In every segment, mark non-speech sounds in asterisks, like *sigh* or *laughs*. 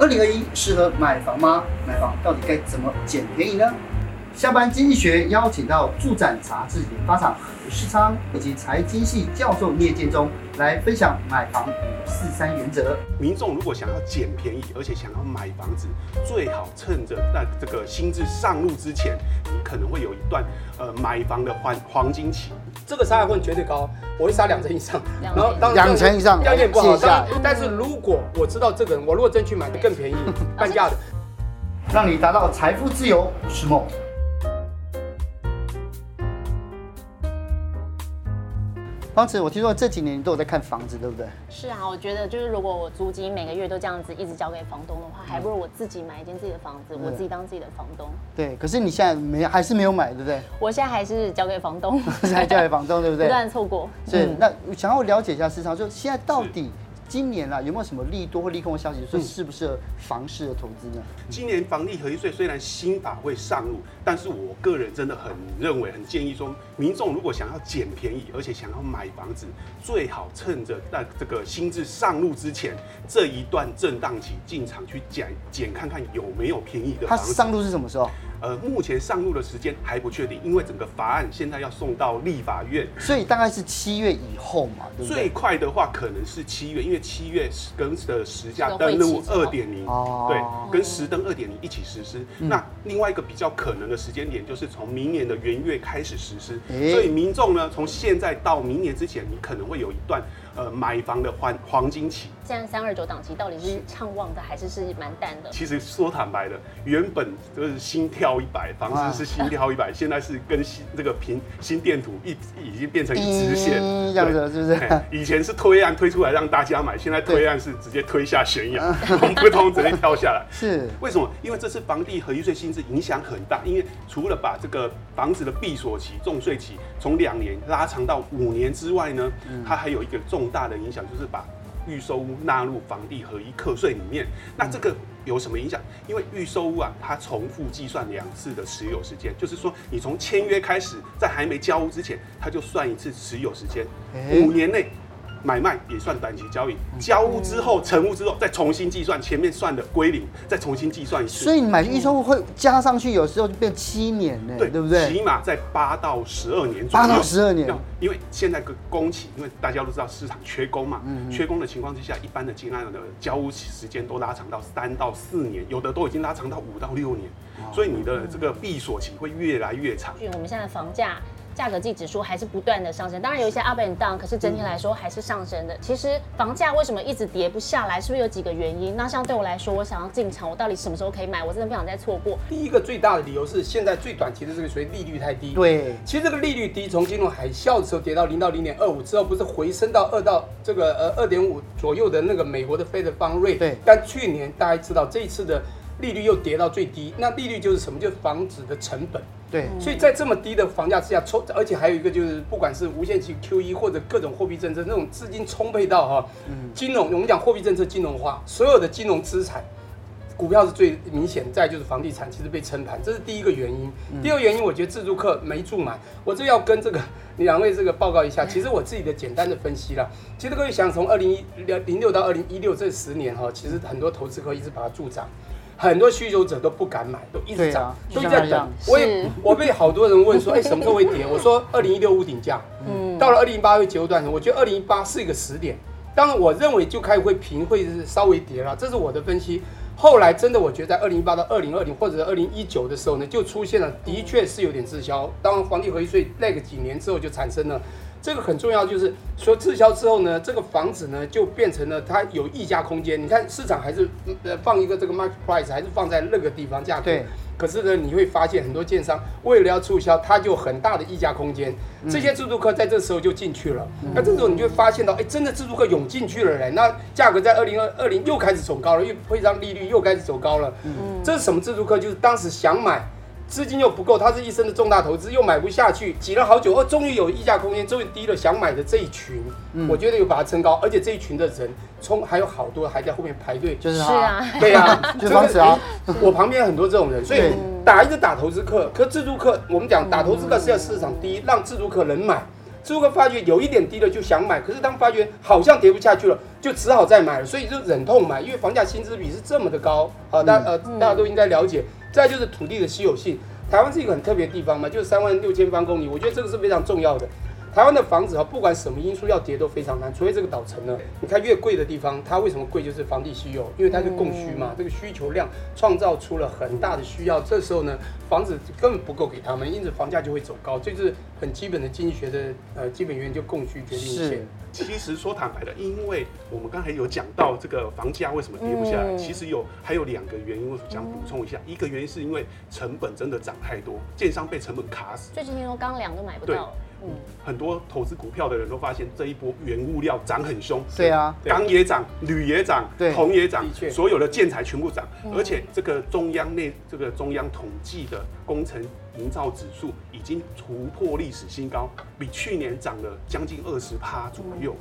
二零二一适合买房吗？买房到底该怎么捡便宜呢？下班经济学邀请到住展杂志研发长何世昌以及财经系教授聂建中来分享买房五四三原则。民众如果想要捡便宜，而且想要买房子，最好趁着在这个新制上路之前，你可能会有一段呃买房的黄黄金期。这个杀害问绝对高，我会杀两成以上，然后当两成以上，条件不好，但但是如果我知道这个人，我如果真去买，更便宜，半价的，让你达到财富自由是梦。方池，我听说这几年你都有在看房子，对不对？是啊，我觉得就是如果我租金每个月都这样子一直交给房东的话，还不如我自己买一间自己的房子，我自己当自己的房东。对，可是你现在没还是没有买，对不对？我现在还是交给房东，*laughs* 还交给房东，对不对？*laughs* 不断错过。是，那想要了解一下市场，就现在到底。今年啊，有没有什么利多或利空的消息？说适不适合房市的投资呢？今年房地合一税虽然新法会上路，但是我个人真的很认为，很建议说，民众如果想要捡便宜，而且想要买房子，最好趁着在这个新制上路之前这一段震荡期进场去捡捡看看有没有便宜的房子。它上路是什么时候？呃，目前上路的时间还不确定，因为整个法案现在要送到立法院，所以大概是七月以后嘛，对不对？最快的话可能是七月，因为七月跟的实价登录二点零，对，跟实登二点零一起实施。嗯、那另外一个比较可能的时间点，就是从明年的元月开始实施。欸、所以民众呢，从现在到明年之前，你可能会有一段。呃，买房的黄黄金期，现在三二九档期到底是畅旺的还是是蛮淡的？其实说坦白的，原本就是心跳一百，房子是心跳一百，现在是跟心这个平心电图一已经变成一直线，这样子是不是？以前是推案推出来让大家买，现在推案是直接推下悬崖，*laughs* 通不通直接跳下来。*laughs* 是为什么？因为这次房地合一税新制影响很大，因为除了把这个房子的闭锁期、重税期从两年拉长到五年之外呢，它还有一个重。大的影响就是把预售屋纳入房地合一课税里面，那这个有什么影响？因为预售屋啊，它重复计算两次的持有时间，就是说你从签约开始，在还没交屋之前，它就算一次持有时间，五年内。买卖也算短期交易，交屋之后成屋之后再重新计算前面算的归零，再重新计算一次。所以你买预售屋会加上去，有时候就变七年呢，对对不对？起码在八到十二年左右。八到十二年，因为现在个工期，因为大家都知道市场缺工嘛，嗯缺工的情况之下，一般的金案的交屋时间都拉长到三到四年，有的都已经拉长到五到六年，所以你的这个闭锁期会越来越长。我们现在房价。价格季指数还是不断的上升，当然有一些 up and down，可是整体来说还是上升的。其实房价为什么一直跌不下来，是不是有几个原因？那像对我来说，我想要进场，我到底什么时候可以买？我真的不想再错过。第一个最大的理由是现在最短期的这个所以利率太低。对，其实这个利率低，从金融海啸的时候跌到零到零点二五之后，不是回升到二到这个呃二点五左右的那个美国的 Fed Fund Rate。对，但去年大家知道这一次的。利率又跌到最低，那利率就是什么？就是房子的成本。对，所以在这么低的房价之下，充，而且还有一个就是，不管是无限期 QE 或者各种货币政策，那种资金充沛到哈，金融我们讲货币政策金融化，所有的金融资产，股票是最明显，再就是房地产其实被撑盘，这是第一个原因。第二个原因，我觉得自住客没住满，我这要跟这个 *laughs* 两位这个报告一下。其实我自己的简单的分析啦，其实各位想从二零一零六到二零一六这十年哈，其实很多投资客一直把它助涨。很多需求者都不敢买，都一直涨，啊、都在等。我也我被好多人问说，哎、欸，什么时候会跌？我说二零一六屋顶价，嗯，到了二零一八会阶段，我觉得二零一八是一个时点。当然，我认为就开始会平，会是稍微跌了，这是我的分析。后来真的，我觉得在二零一八到二零二零或者是二零一九的时候呢，就出现了，的确是有点滞销。当房地合一税那个几年之后，就产生了。这个很重要，就是说滞销之后呢，这个房子呢就变成了它有溢价空间。你看市场还是呃放一个这个 market price，还是放在那个地方价格。对。可是呢，你会发现很多建商为了要促销，它就很大的溢价空间。这些自住客在这时候就进去了。那这时候你就会发现到，哎，真的自住客涌进去了嘞。那价格在二零二二零又开始走高了，又会让利率又开始走高了。嗯。这是什么自住客？就是当时想买。资金又不够，他是一生的重大投资，又买不下去，挤了好久，哦，终于有溢价空间，终于低了，想买的这一群，嗯、我觉得有把它撑高，而且这一群的人，冲还有好多还在后面排队，就是是啊，对啊，*laughs* 就是啊，我旁边很多这种人，所以打一个打投资客，可自助客，我们讲打投资客是要市场第一，让自助客能买。是会发觉有一点低了就想买，可是当发觉好像跌不下去了，就只好再买了，所以就忍痛买，因为房价薪资比是这么的高。啊，大呃大家都应该了解。再就是土地的稀有性，台湾是一个很特别的地方嘛，就是三万六千方公里，我觉得这个是非常重要的。台湾的房子哈，不管什么因素要跌都非常难，除非这个岛城呢，你看越贵的地方，它为什么贵？就是房地稀有，因为它是供需嘛，这个需求量创造出了很大的需要，这时候呢，房子根本不够给他们，因此房价就会走高，这就是很基本的经济学的呃基本原因，就供需决定一切。其实说坦白的，因为我们刚才有讲到这个房价为什么跌不下来，其实有还有两个原因，我想补充一下，一个原因是因为成本真的涨太多，建商被成本卡死。最近听说钢梁都买不到。嗯，很多投资股票的人都发现这一波原物料涨很凶。对啊，钢也涨，铝也涨，对，铜也涨，所有的建材全部涨。而且这个中央内这个中央统计的工程营造指数已经突破历史新高，比去年涨了将近二十趴左右。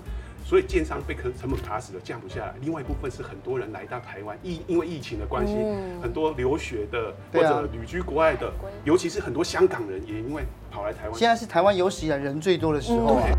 所以建商被可成本卡死了，降不下来。另外一部分是很多人来到台湾，疫因为疫情的关系，嗯、很多留学的或者旅居国外的，啊、尤其是很多香港人也因为跑来台湾。现在是台湾有史以来人最多的时候啊。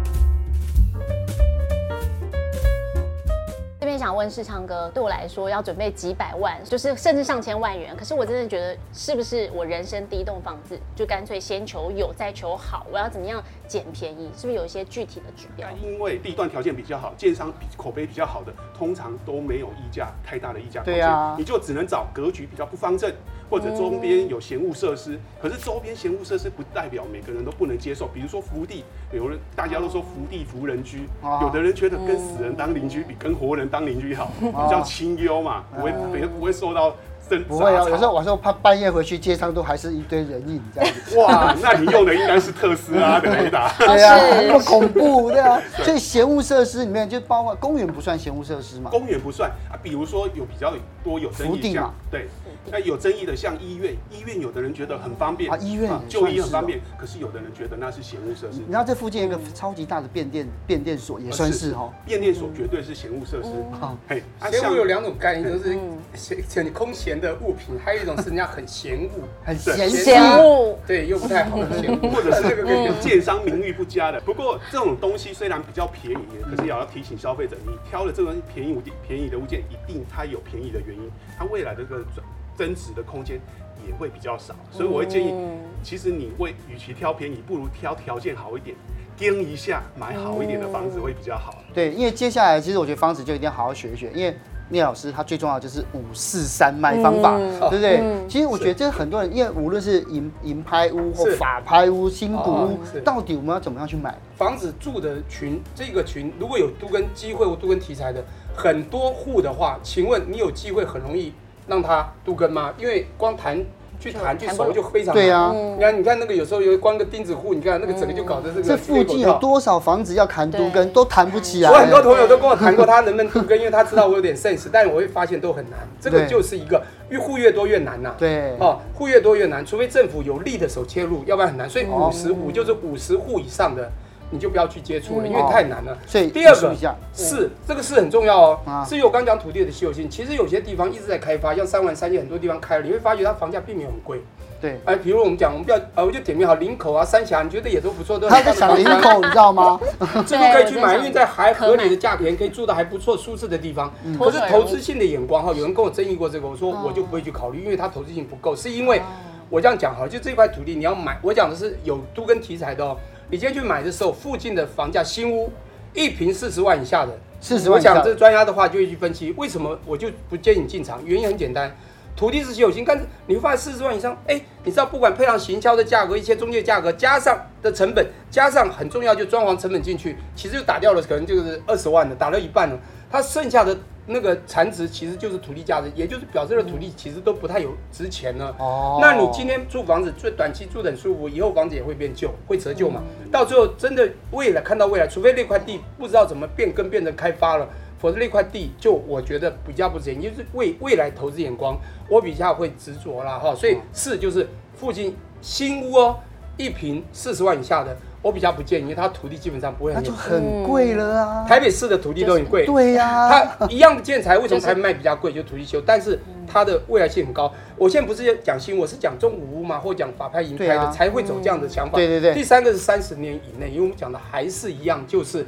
想问世昌哥，对我来说要准备几百万，就是甚至上千万元。可是我真的觉得，是不是我人生第一栋房子，就干脆先求有，再求好？我要怎么样捡便宜？是不是有一些具体的指标？因为地段条件比较好，建商比口碑比较好的，通常都没有溢价太大的溢价。对啊，你就只能找格局比较不方正，或者周边有闲物设施。可是周边闲物设施不代表每个人都不能接受。比如说福地，有人大家都说福地福人居，有的人觉得跟死人当邻居比跟活人当邻居好，比较清幽嘛，不会，不会受到。不会啊，有时候晚上怕半夜回去街上都还是一堆人影这样子。哇，那你用的应该是特斯拉的雷达。*laughs* 对啊，那么恐怖，对啊。*laughs* 所以闲物设施里面就包括公园不算闲物设施嘛？公园不算啊，比如说有比较多有争议嘛对。那有争议的像医院，医院有的人觉得很方便啊，医院就医很方便，可是有的人觉得那是嫌恶设施。然后这附近有一个超级大的变电变电所，也算是哈。变电所绝对是嫌恶设施。好，嘿，嫌恶有两种概念，就是嫌很空闲的物品，还有一种是人家很嫌恶，很嫌嫌恶，对，又不太好的嫌恶，或者是这个跟建商名誉不佳的。不过这种东西虽然比较便宜，可是也要提醒消费者，你挑了这种便宜物便宜的物件，一定它有便宜的原因，它未来的这个转。增值的空间也会比较少，所以我会建议，其实你为与其挑便宜，不如挑条件好一点，盯一下买好一点的房子会比较好。对，因为接下来其实我觉得房子就一定要好好学一学，因为聂老师他最重要的就是五四三卖方法，嗯、对不对？嗯、其实我觉得这很多人，因为无论是银银拍屋或法拍屋、新古屋，到底我们要怎么样去买房子住的群？这个群如果有都跟机会或都跟题材的很多户的话，请问你有机会很容易？让他都更吗？因为光谈去谈去熟就非常对呀。你看，你看那个有时候有光个钉子户，你看那个整个就搞得这个。这附近有多少房子要谈都根都谈不起来。我很多朋友都跟我谈过，他能不能都根，因为他知道我有点 sense，但我会发现都很难。这个就是一个越户越多越难呐。对。哦，户越多越难，除非政府有力的手切入，要不然很难。所以五十五就是五十户以上的。你就不要去接触了，因为太难了。所以第二个是这个是很重要哦。是我刚讲土地的稀有性，其实有些地方一直在开发，像三环三线很多地方开了，你会发觉它房价并没有很贵。对，哎，比如我们讲，我们不要，呃，我就点名好，林口啊、三峡，你觉得也都不错，都他在想林口，你知道吗？*laughs* 这个可以去买，因为在还合理的价钱，可以住的还不错、舒适的地方。可是投资性的眼光哈，有人跟我争议过这个，我说我就不会去考虑，因为它投资性不够，是因为我这样讲哈，就这块土地你要买，我讲的是有都跟题材的哦。你今天去买的时候，附近的房价新屋一平四十万以下的，四十万以下。我想这专家的话就会去分析，为什么我就不建议你进场？原因很简单，土地是稀有性，但是你会发现四十万以上，哎，你知道不管配上行销的价格、一些中介价格，加上的成本，加上很重要就装潢成本进去，其实就打掉了，可能就是二十万的，打了一半了，它剩下的。那个残值其实就是土地价值，也就是表示了土地其实都不太有值钱了。哦，那你今天住房子最短期住得很舒服，以后房子也会变旧，会折旧嘛？嗯、到最后真的未来看到未来，除非那块地不知道怎么变更变成开发了，否则那块地就我觉得比较不值钱。就是未未来投资眼光，我比较会执着啦哈。所以四就是附近新屋哦，一平四十万以下的，我比较不建议，因为它土地基本上不会很那就很贵了啊。台北市的土地都很贵，对呀、啊，它一样的建材为什么台北卖比较贵？就土地修，但是它的未来性很高。我现在不是讲新，我是讲中古屋嘛，或讲法拍银拍的、啊、才会走这样的想法。对对对。第三个是三十年以内，因为我们讲的还是一样，就是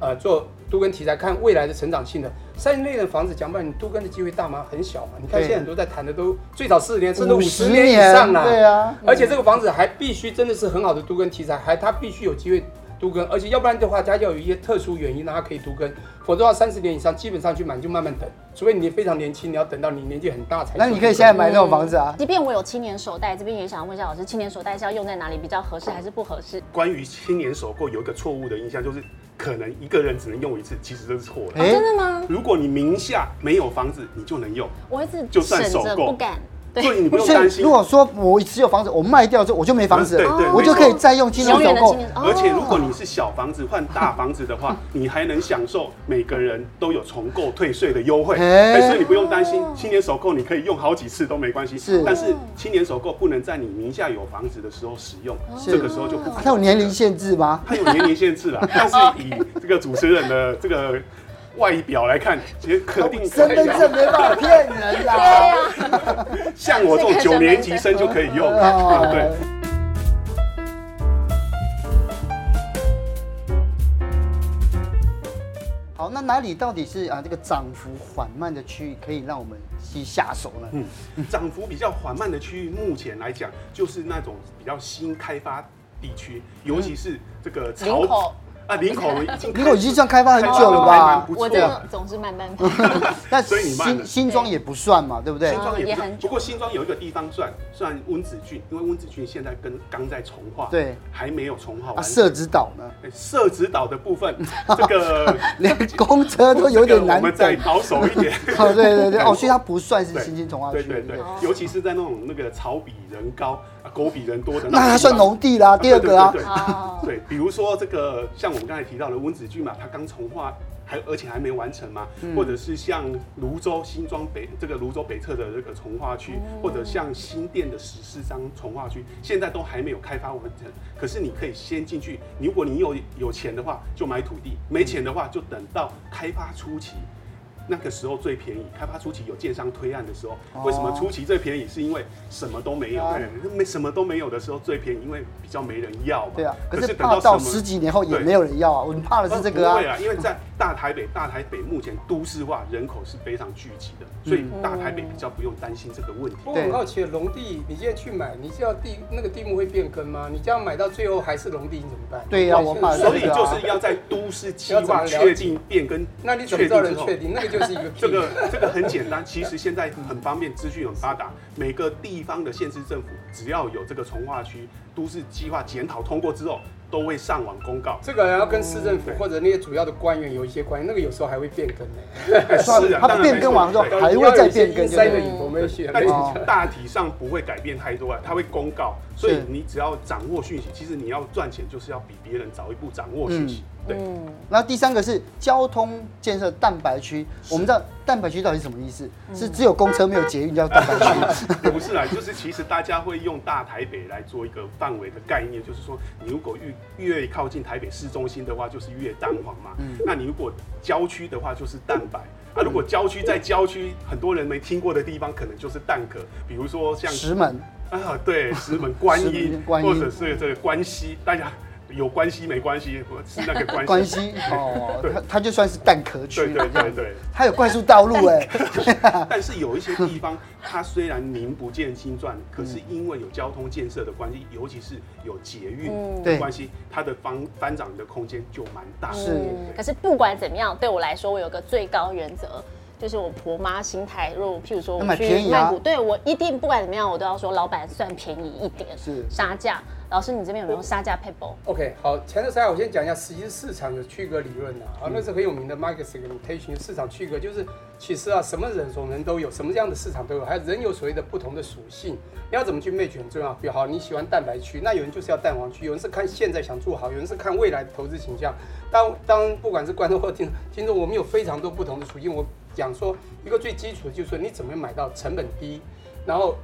呃做。都跟题材看未来的成长性的三年内的房子，讲白，你都跟的机会大吗？很小嘛。你看现在很多在谈的都最少四十年，甚至五十年以上了。对啊，而且这个房子还必须真的是很好的都跟题材，还它必须有机会都更，而且要不然的话，它要有一些特殊原因让它可以都更，否则的话三十年以上基本上去买就慢慢等，除非你非常年轻，你要等到你年纪很大才。那你可以现在买那种房子啊。即便我有青年首贷，这边也想问一下老师，青年首贷是要用在哪里比较合适，还是不合适？关于青年首购有一个错误的印象就是。可能一个人只能用一次，其实这是错的。欸。真的吗？如果你名下没有房子，你就能用。我一直就算首购不敢。所以你不用担心。如果说我持有房子，我卖掉之后我就没房子了，对对，我就可以再用青年首购。而且如果你是小房子换大房子的话，*laughs* 你还能享受每个人都有重购退税的优惠。哎，所以你不用担心青年首购，你可以用好几次都没关系。是，但是青年首购不能在你名下有房子的时候使用，这个时候就不。它有年龄限制吗？它有年龄限制啊，*laughs* 但是以这个主持人的这个。外表来看，其实肯定身份证没办法骗人啦。*laughs* 像我这种九年级生就可以用。对。好，那哪里到底是啊？这个涨幅缓慢的区域可以让我们去下手呢？嗯，涨幅比较缓慢的区域，目前来讲就是那种比较新开发地区，尤其是这个潮。啊，林口 *laughs* 已经林口已经算开发很久了吧？我这总是慢慢跑。*laughs* 但新新庄也不算嘛，对不对？新庄也算，不过新庄有一个地方算算温子俊，因为温子俊现在跟刚在重化，对，还没有重化完。社子岛呢？社子岛的部分，*laughs* 这个连公车都有点难。我们再保守一点。哦，对对对，哦，所以它不算是新兴重化区。对对对，尤其是在那种那个草比人高。狗比人多的，那还算农地啦。第二个啊，对，比如说这个，像我们刚才提到的温子俊嘛，他刚重化，还而且还没完成嘛，或者是像泸州新庄北这个泸州北侧的这个从化区，或者像新店的十四张从化区，现在都还没有开发完成。可是你可以先进去，如果你有有钱的话，就买土地；没钱的话，就等到开发初期。那个时候最便宜，开发初期有建商推案的时候，为什么初期最便宜？是因为什么都没有，没什么都没有的时候最便宜，因为比较没人要嘛。对啊，可是怕到十几年后也没有人要啊，我们怕的是这个啊。对啊，因为在大台北，大台北目前都市化人口是非常聚集的，所以大台北比较不用担心这个问题。我很好奇，农地你现在去买，你知道地那个地目会变更吗？你这样买到最后还是农地，你怎么办？对呀，我怕。所以就是要在都市计划确定变更，那你怎么知道人确定？那个就是一个这个。这个很简单，其实现在很方便，资讯很发达。每个地方的县市政府只要有这个从化区都市计划检讨通过之后，都会上网公告。这个要跟市政府或者那些主要的官员有一些关系，那个有时候还会变更呢。是啊，它变更完之后还会再变更。三个影没写，但大体上不会改变太多啊，它会公告。所以你只要掌握讯息，其实你要赚钱就是要比别人早一步掌握讯息。对，然后第三个是交通建设蛋白区。我们知道蛋白区到底是什么意思？是只有公车没有捷运叫蛋白区？*laughs* 不是啦，就是其实大家会用大台北来做一个范围的概念，就是说你如果越越靠近台北市中心的话，就是越蛋黄嘛。嗯。那你如果郊区的话，就是蛋白。啊，如果郊区在郊区，很多人没听过的地方，可能就是蛋壳，比如说像石门啊，对，*laughs* 石门观音，或者是这个关西，大家。有关系没关系，是那个 *laughs* 关系。关系哦，*laughs* 它它就算是蛋壳区。对对对对，它有快速道路哎。但是有一些地方，它虽然名不见经传，可是因为有交通建设的关系，尤其是有捷运的关系，它的翻翻涨的空间就蛮大。是。可是不管怎么样，对我来说，我有个最高原则，就是我婆妈心态。如果譬如说我去曼谷，对我一定不管怎么样，我都要说老板算便宜一点，是杀价。老师，你这边有没有杀价撇步？OK，好，前头三我先讲一下，实际市场的区隔理论啊，啊，那是很有名的 market segmentation 市场区隔，就是其实啊，什么人种人都有，什么样的市场都有，还有人有所谓的不同的属性，你要怎么去 match 很重要。比如好，你喜欢蛋白区，那有人就是要蛋黄区，有人是看现在想做好，有人是看未来的投资倾向。当当不管是观众或听 *laughs* 听众，我们有非常多不同的属性。我讲说一个最基础的就是说，你怎么买到成本低，然后。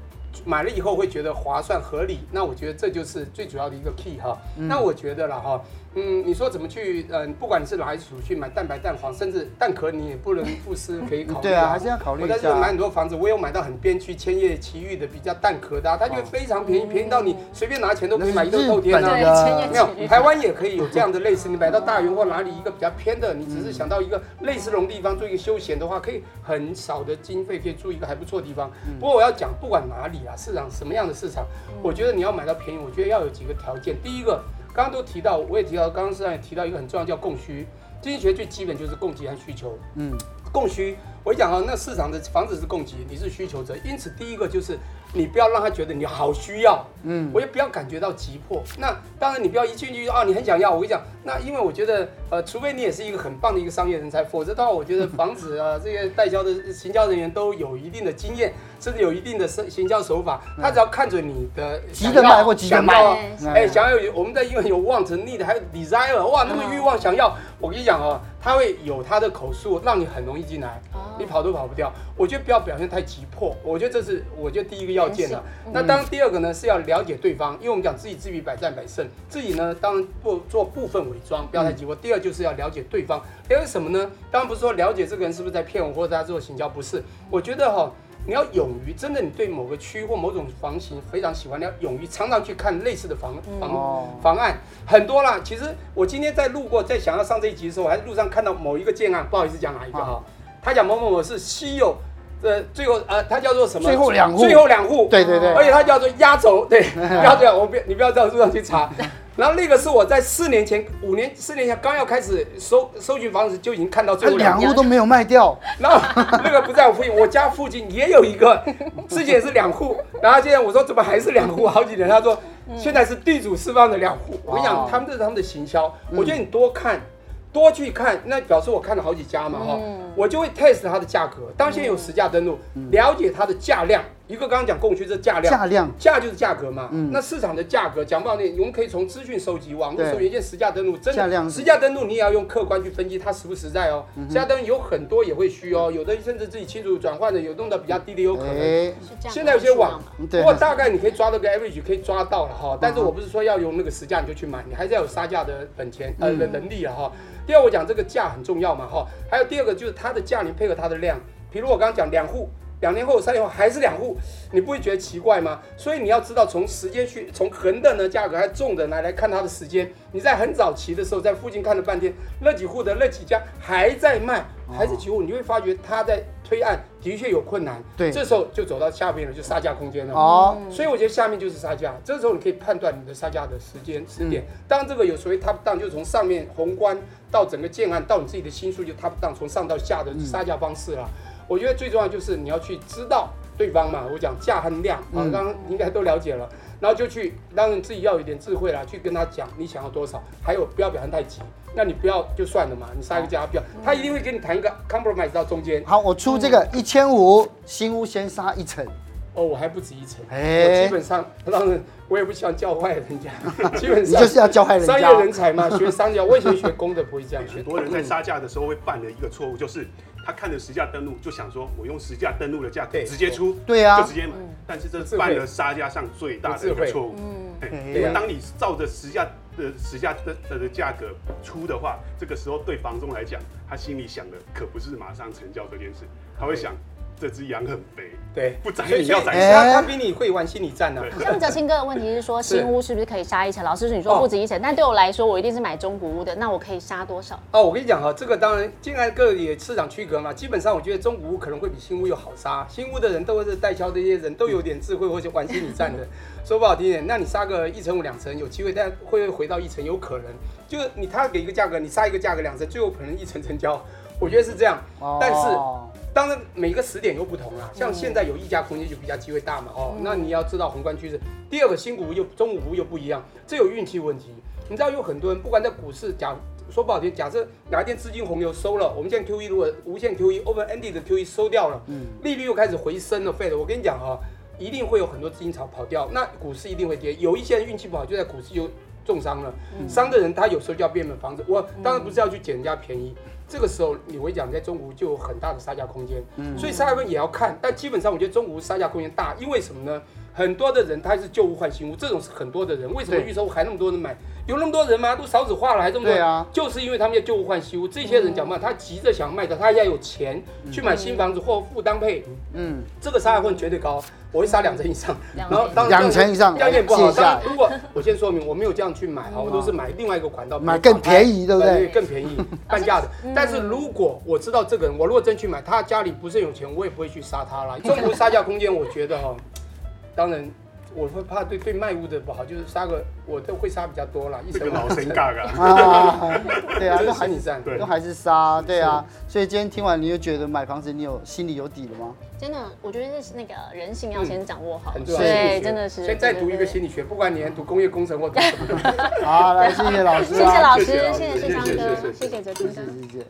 买了以后会觉得划算合理，那我觉得这就是最主要的一个 key 哈。那我觉得了哈。嗯，你说怎么去？嗯，不管你是哪一组去买蛋白、蛋黄，甚至蛋壳，你也不能不思可以考虑。对啊，还是要考虑一下。我在这买很多房子，我有买到很边区、千叶、奇遇的比较蛋壳的、啊，它就非常便宜，便宜到你随便拿钱都可以买一个透天啊。没有，台湾也可以有这样的类似，你买到大园或哪里一个比较偏的，你只是想到一个类似这种地方做一个休闲的话，可以很少的经费可以住一个还不错的地方。不过我要讲，不管哪里啊，市场什么样的市场，我觉得你要买到便宜，我觉得要有几个条件。第一个。刚刚都提到，我也提到，刚刚实际上也提到一个很重要，叫供需。经济学最基本就是供给和需求。嗯，供需，我讲啊，那市场的房子是供给，你是需求者，因此第一个就是。你不要让他觉得你好需要，嗯，我也不要感觉到急迫。那当然，你不要一进去啊，你很想要。我跟你讲，那因为我觉得，呃，除非你也是一个很棒的一个商业人才，否则的话，我觉得房子啊，这些代销的行销人员都有一定的经验，甚至有一定的行行销手法。他只要看准你的急着卖或急着卖，哎，想要有我们在因为有 want need 还有 desire，哇，那么欲望想要，我跟你讲哦，他会有他的口述，让你很容易进来，你跑都跑不掉。我觉得不要表现太急迫，我觉得这是我觉得第一个要件了。那当然第二个呢是要了解对方，因为我们讲知己知彼，百战百胜。自己呢当然不做部分伪装，不要太急迫。第二就是要了解对方，了解什么呢？当然不是说了解这个人是不是在骗我，或者他做行销，不是。我觉得哈，你要勇于真的，你对某个区或某种房型非常喜欢，你要勇于常常去看类似的房房房案，很多啦。其实我今天在路过，在想要上这一集的时候，我还在路上看到某一个建案，不好意思讲哪一个哈，他讲某某某是稀有。呃，最后呃，它叫做什么？最后两户。最后两户。对对对。而且它叫做压轴，对，*laughs* 压轴，我不，你不要在路上去查。然后那个是我在四年前、五年、四年前刚要开始收收据房子就已经看到最后两户都没有卖掉。然后那个不在我附近，我家附近也有一个，之前也是两户。然后现在我说怎么还是两户？好几年，他说现在是地主释放的两户。我跟你讲，他们这是他们的行销，我觉得你多看。多去看，那表示我看了好几家嘛，哈、嗯，我就会 test 它的价格。当先有实价登录，嗯、了解它的价量。一个刚刚讲供需，这价量，价量，价就是价格嘛。嗯，那市场的价格讲不好听，我们可以从资讯收集、网络搜原件实价登录，真的实价登录你也要用客观去分析它实不实在哦。实价登录有很多也会虚哦，有的甚至自己清楚转换的，有弄到比较低的有可能。现在有些网，不过大概你可以抓到个 average，可以抓到了哈。但是我不是说要用那个实价你就去买，你还是要有杀价的本钱呃的能力了哈。第二，我讲这个价很重要嘛哈。还有第二个就是它的价，你配合它的量。比如我刚刚讲两户。两年后、三年后还是两户，你不会觉得奇怪吗？所以你要知道，从时间去，从横的呢价格还是纵的来来看它的时间。你在很早期的时候，在附近看了半天，那几户的那几家还在卖，还是几户，你就会发觉他在推案的确有困难。对，这时候就走到下面了，就杀价空间了。哦，所以我觉得下面就是杀价，这时候你可以判断你的杀价的时间时点。当这个有所谓 top down，就从上面宏观到整个建案到你自己的心数，就 top down，从上到下的杀价方式了。我觉得最重要就是你要去知道对方嘛，我讲价和量啊，刚刚应该都了解了，然后就去让你自己要有一点智慧啦，去跟他讲你想要多少，还有不要表现太急，那你不要就算了嘛，你杀一个价不要，他一定会跟你谈一个 compromise 到中间。好，我出这个一千五，新屋先杀一层。哦，我还不止一层，我基本上当然我也不喜欢教坏人家，*laughs* 基本上就是要教坏人家。商业人才嘛，学商业，我以前学工的不会这样。很多 *laughs* 人在杀价的时候会犯的一个错误就是。他看着实价登录，就想说，我用实价登录的价格直接出，对啊，就直接买。但是这是犯了杀价上最大的一个错误。嗯，因为当你照着实价的实价的的价格出的话，这个时候对房东来讲，他心里想的可不是马上成交这件事，他会想。这只羊很肥，对，不宰你要宰他，他比你会玩心理战呢。像哲青哥的问题是说，新屋是不是可以杀一层？*laughs* 老师说你说不止一层，但对我来说，我一定是买中古屋的，那我可以杀多少？哦，我跟你讲哈，这个当然，现在各也市场区隔嘛。基本上，我觉得中古屋可能会比新屋又好杀。新屋的人都是代销的一些人都有点智慧，或者玩心理战的。*laughs* 说不好听点，那你杀个一层五两层有机会，但会不会回到一层？有可能，就是你他给一个价格，你杀一个价格两层，最后可能一层成交。我觉得是这样，但是。当然，每个时点又不同啦。像现在有溢价空间就比较机会大嘛。哦，那你要知道宏观趋势。第二个，新股又中古屋又不一样，这有运气问题。你知道有很多人，不管在股市，假说不好听，假设哪一天资金洪流收了，我们现在 QE 如果无限 QE、open ended 的 QE 收掉了，嗯，利率又开始回升了，费了。我跟你讲哈，一定会有很多资金潮跑掉，那股市一定会跌。有一些人运气不好，就在股市就重伤了。伤的人他有时候就要变卖房子。我当然不是要去捡人家便宜。这个时候，你会讲在中国就有很大的杀价空间，嗯，所以杀价空间也要看，但基本上我觉得中国杀价空间大，因为什么呢？很多的人他是旧屋换新屋，这种是很多的人。为什么预售还那么多人买？有那么多人吗？都少子化了，还这么多啊就是因为他们要旧屋换新屋，这些人讲嘛，他急着想卖掉，他要有钱去买新房子或付当配，嗯，这个杀害混绝对高，我会杀两成以上。两然后当两成以上条件不好。然如果我先说明，我没有这样去买啊，我都是买另外一个管道，买更便宜对不对更便宜，*laughs* 半价的。但是如果我知道这个人，我如果真去买，他家里不是有钱，我也不会去杀他了。*laughs* 中途杀价空间，我觉得哈，当然。我会怕对对卖屋的不好，就是杀个我都会杀比较多啦，一成老神尬尬啊，*laughs* 对啊，都还是战，都还是杀，对啊，所以今天听完你就觉得买房子你有心里有底了吗？真的，我觉得是那个人性要先掌握好，很重要。对，真的是。先再读一个心理学，不管你 *laughs* 读工业工程或读什么。好，来谢谢老师，谢谢老师，谢谢世昌哥，谢谢哲斌哥，谢谢。